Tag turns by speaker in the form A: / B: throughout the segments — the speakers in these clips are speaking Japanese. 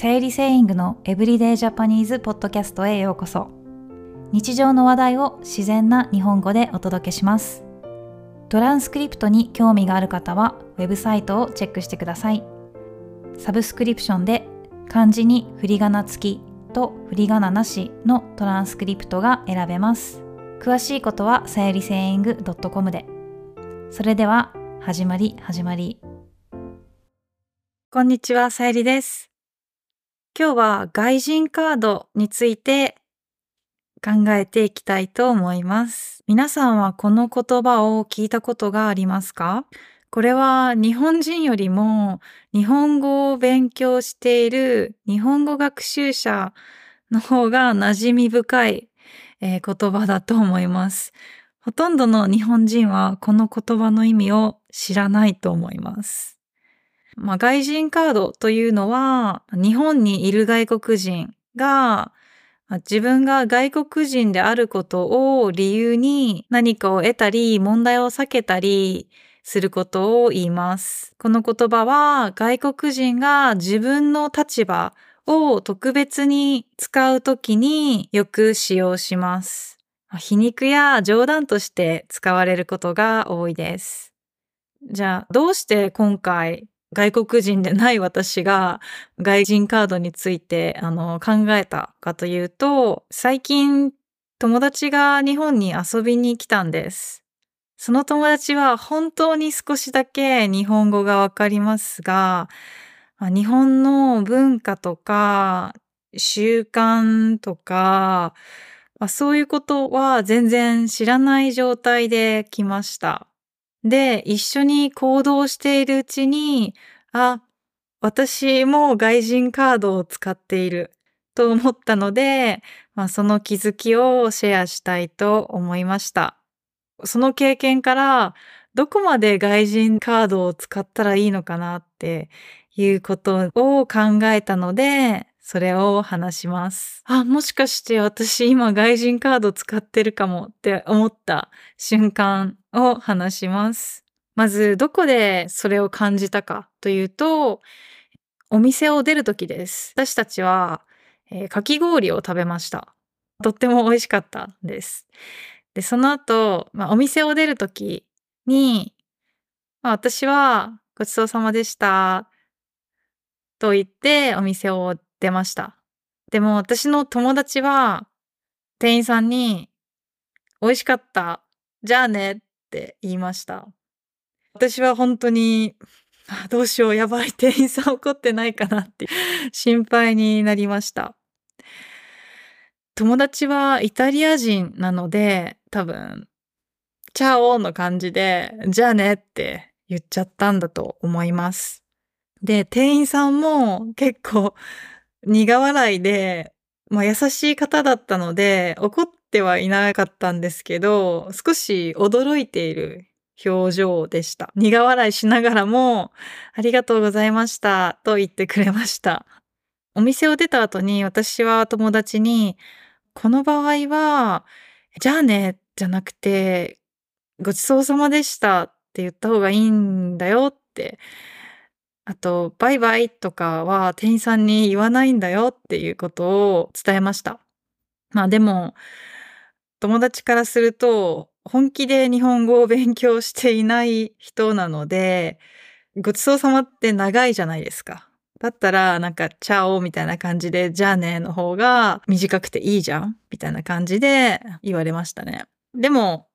A: 生理セイングのエブリデイジャパニーズポッドキャストへようこそ。日常の話題を自然な日本語でお届けします。トランスクリプトに興味がある方はウェブサイトをチェックしてください。サブスクリプションで漢字に振り仮名付きと振り仮名なしのトランスクリプトが選べます。詳しいことはさゆりセイング .com で。それでは始まり始まり。こんにちは、さゆりです。今日は外人カードについて考えていきたいと思います。皆さんはこの言葉を聞いたことがありますか？これは日本人よりも日本語を勉強している日本語学習者の方が馴染み深い、え、言葉だと思います。ほとんどの日本人はこの言葉の意味を知らないと思います。まあ、外人カードというのは、日本にいる外国人が、自分が外国人であることを理由に何かを得たり、問題を避けたりすることを言います。この言葉は外国人が自分の立場を特別に使うときによく使用します。皮肉や冗談として使われることが多いです。じゃあ、どうして今回外国人でない私が外人カードについてあの考えたかというと、最近友達が日本に遊びに来たんです。その友達は本当に少しだけ日本語がわかりますが、日本の文化とか習慣とか、そういうことは全然知らない状態で来ました。で、一緒に行動しているうちに、あ、私も外人カードを使っていると思ったので、まあ、その気づきをシェアしたいと思いました。その経験から、どこまで外人カードを使ったらいいのかな？っていうことを考えたので、それを話します。あ、もしかして私今外人カード使ってるかもって思った瞬間を話します。まず、どこでそれを感じたかというと、お店を出るときです。私たちは、えー、かき氷を食べました。とっても美味しかったです。で、その後、まあ、お店を出るときに、まあ、私はごちそうさまでしたと言ってお店を出ました。でも私の友達は店員さんに美味しかった。じゃあねって言いました。私は本当にどうしよう、やばい、店員さん怒ってないかなって心配になりました。友達はイタリア人なので、多分、チャオの感じで、じゃあねって言っちゃったんだと思います。で、店員さんも結構苦笑いで、まあ優しい方だったので、怒ってはいなかったんですけど、少し驚いている表情でした。苦笑いしながらも、ありがとうございましたと言ってくれました。お店を出た後に私は友達に、この場合は、じゃあね、じゃなくて、ごちそうさまでしたって言った方がいいんだよってあと、バイバイとかは店員さんに言わないんだよっていうことを伝えました。まあでも、友達からすると、本気で日本語を勉強していない人なので、ごちそうさまって長いじゃないですか。だったら、なんか、チャオみたいな感じで、じゃあねの方が短くていいじゃんみたいな感じで言われましたね。でも、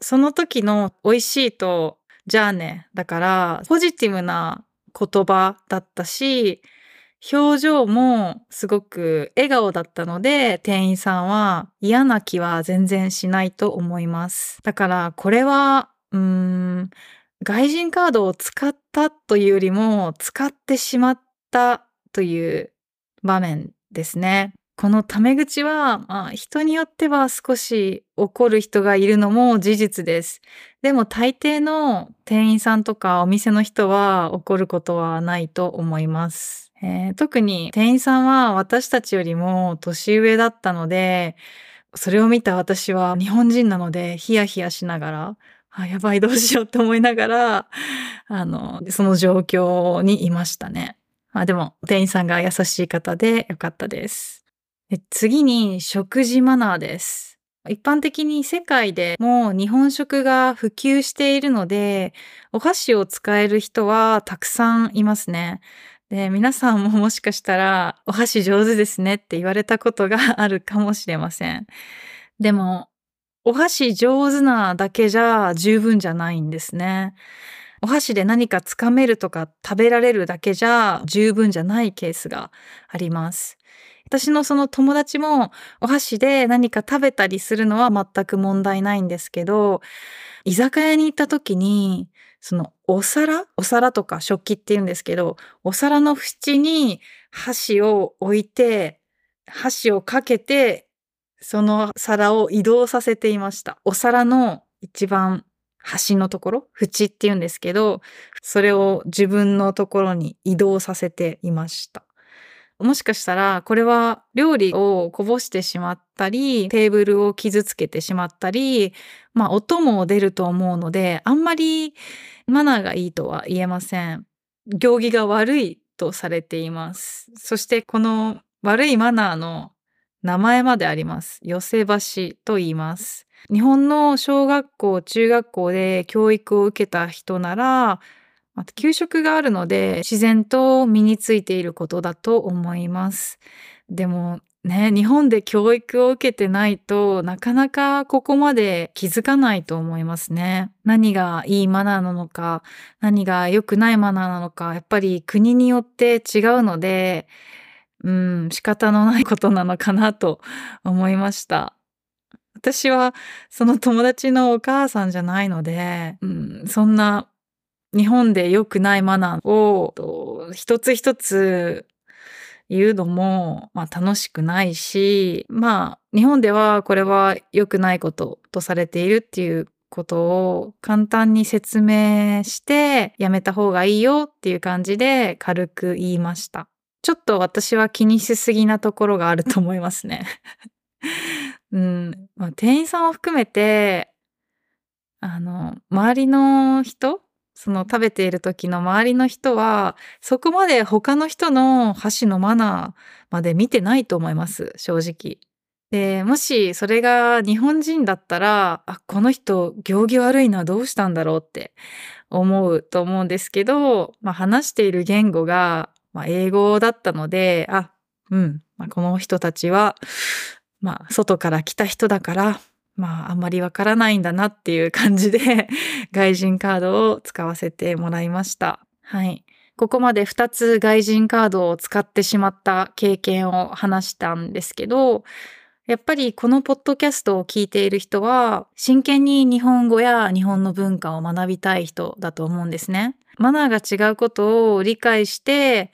A: その時の美味しいと、じゃあね。だから、ポジティブな言葉だったし、表情もすごく笑顔だったので、店員さんは嫌な気は全然しないと思います。だからこれは、うーん、外人カードを使ったというよりも、使ってしまったという場面ですね。このタメ口は、まあ、人によっては少し怒る人がいるのも事実です。でも大抵の店員さんとかお店の人は怒ることはないと思います。えー、特に店員さんは私たちよりも年上だったので、それを見た私は日本人なのでヒヤヒヤしながら、あ、やばいどうしようって思いながら、あの、その状況にいましたね。まあでも、店員さんが優しい方でよかったです。次に、食事マナーです。一般的に世界でも日本食が普及しているので、お箸を使える人はたくさんいますね。で、皆さんももしかしたら、お箸上手ですねって言われたことがあるかもしれません。でも、お箸上手なだけじゃ十分じゃないんですね。お箸で何かつかめるとか食べられるだけじゃ十分じゃないケースがあります。私のその友達もお箸で何か食べたりするのは全く問題ないんですけど、居酒屋に行った時に、そのお皿お皿とか食器って言うんですけど、お皿の縁に箸を置いて、箸をかけて、その皿を移動させていました。お皿の一番端のところ、縁って言うんですけど、それを自分のところに移動させていました。もしかしたら、これは料理をこぼしてしまったり、テーブルを傷つけてしまったり、まあ音も出ると思うので、あんまりマナーがいいとは言えません。行儀が悪いとされています。そしてこの悪いマナーの名前まであります。寄せ橋と言います。日本の小学校、中学校で教育を受けた人なら、また給食があるので自然と身についていることだと思います。でもね、日本で教育を受けてないとなかなかここまで気づかないと思いますね。何がいいマナーなのか、何が良くないマナーなのか、やっぱり国によって違うので、うん、仕方のないことなのかなと思いました。私はその友達のお母さんじゃないので、うん、そんな日本で良くないマナーを一つ一つ言うのも、まあ、楽しくないし、まあ日本ではこれは良くないこととされているっていうことを簡単に説明してやめた方がいいよっていう感じで軽く言いました。ちょっと私は気にしすぎなところがあると思いますね。うん。まあ、店員さんを含めて、あの、周りの人その食べている時の周りの人は、そこまで他の人の箸のマナーまで見てないと思います、正直。で、もしそれが日本人だったら、あ、この人行儀悪いな、どうしたんだろうって思うと思うんですけど、まあ話している言語がまあ、英語だったので、あ、うん、まあ、この人たちは、まあ、外から来た人だから、まあ、あんまりわからないんだなっていう感じで、外人カードを使わせてもらいました。はい。ここまで2つ外人カードを使ってしまった経験を話したんですけど、やっぱりこのポッドキャストを聞いている人は、真剣に日本語や日本の文化を学びたい人だと思うんですね。マナーが違うことを理解して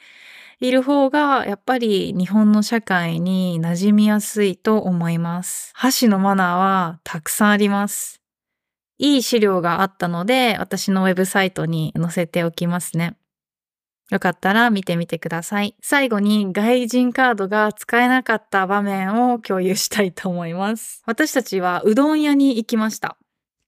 A: いる方が、やっぱり日本の社会に馴染みやすいと思います。箸のマナーはたくさんあります。いい資料があったので、私のウェブサイトに載せておきますね。よかったら見てみてください。最後に外人カードが使えなかった場面を共有したいと思います。私たちはうどん屋に行きました。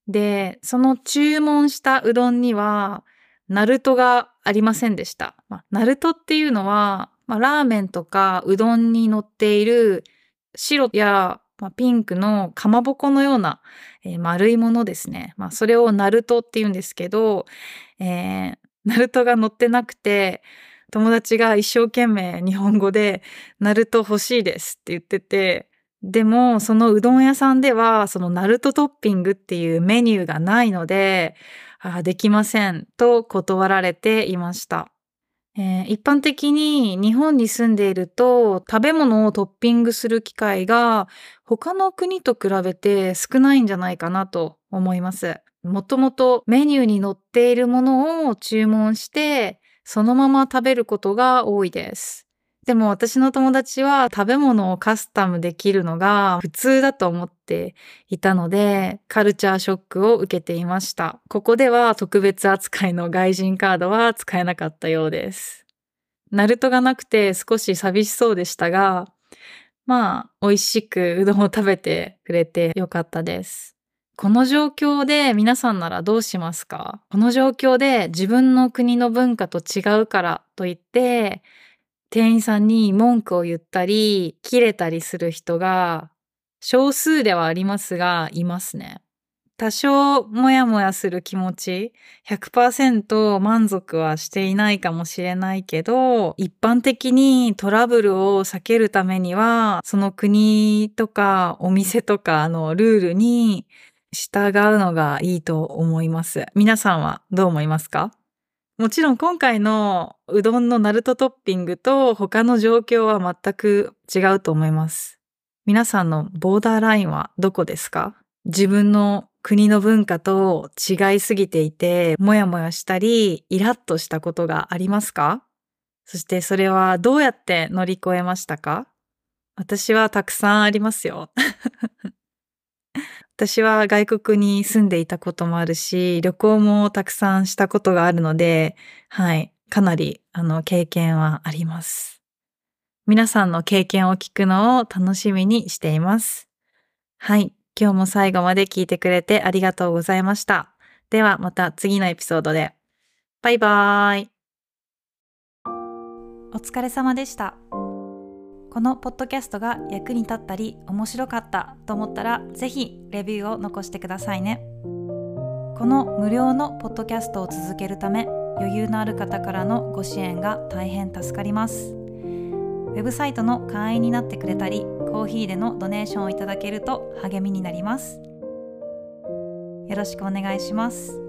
A: で、その注文したうどんには、ナルトがありませんでした。まあ、ナルトっていうのは、まあ、ラーメンとかうどんに乗っている白や、まあ、ピンクのかまぼこのような、えー、丸いものですね。まあ、それをナルトって言うんですけど、えー、ナルトが載ってなくて、友達が一生懸命日本語で、ナルト欲しいですって言ってて、でも、そのうどん屋さんでは、そのナルトトッピングっていうメニューがないので、あできませんと断られていました。えー、一般的に日本に住んでいると食べ物をトッピングする機会が他の国と比べて少ないんじゃないかなと思います。もともとメニューに載っているものを注文して、そのまま食べることが多いです。でも私の友達は食べ物をカスタムできるのが普通だと思っていたので、カルチャーショックを受けていました。ここでは特別扱いの外人カードは使えなかったようです。ナルトがなくて少し寂しそうでしたが、まあ、美味しくうどんを食べてくれてよかったです。この状況で皆さんならどうしますか？この状況で自分の国の文化と違うからといって店員さんに文句を言ったり、切れたりする人が少数ではありますが、いますね。多少もやもやする気持ち、100%満足はしていないかもしれないけど、一般的にトラブルを避けるためには、その国とかお店とかのルールに従うのがいいと思います。皆さんはどう思いますか？もちろん今回のうどんのナルトトッピングと他の状況は全く違うと思います。皆さんのボーダーラインはどこですか？自分の国の文化と違いすぎていて、もやもやしたり、イラッとしたことがありますか？そしてそれはどうやって乗り越えましたか？私はたくさんありますよ。私は外国に住んでいたこともあるし、旅行もたくさんしたことがあるので、はい、かなり、あの、経験はあります。皆さんの経験を聞くのを楽しみにしています。はい。今日も最後まで聞いてくれてありがとうございました。ではまた次のエピソードで。バイバーイ。お疲れ様でした。このポッドキャストが役に立ったり面白かったと思ったらぜひレビューを残してくださいね。この無料のポッドキャストを続けるため余裕のある方からのご支援が大変助かります。ウェブサイトの会員になってくれたりコーヒーでのドネーションをいただけると励みになりますよろしくお願いします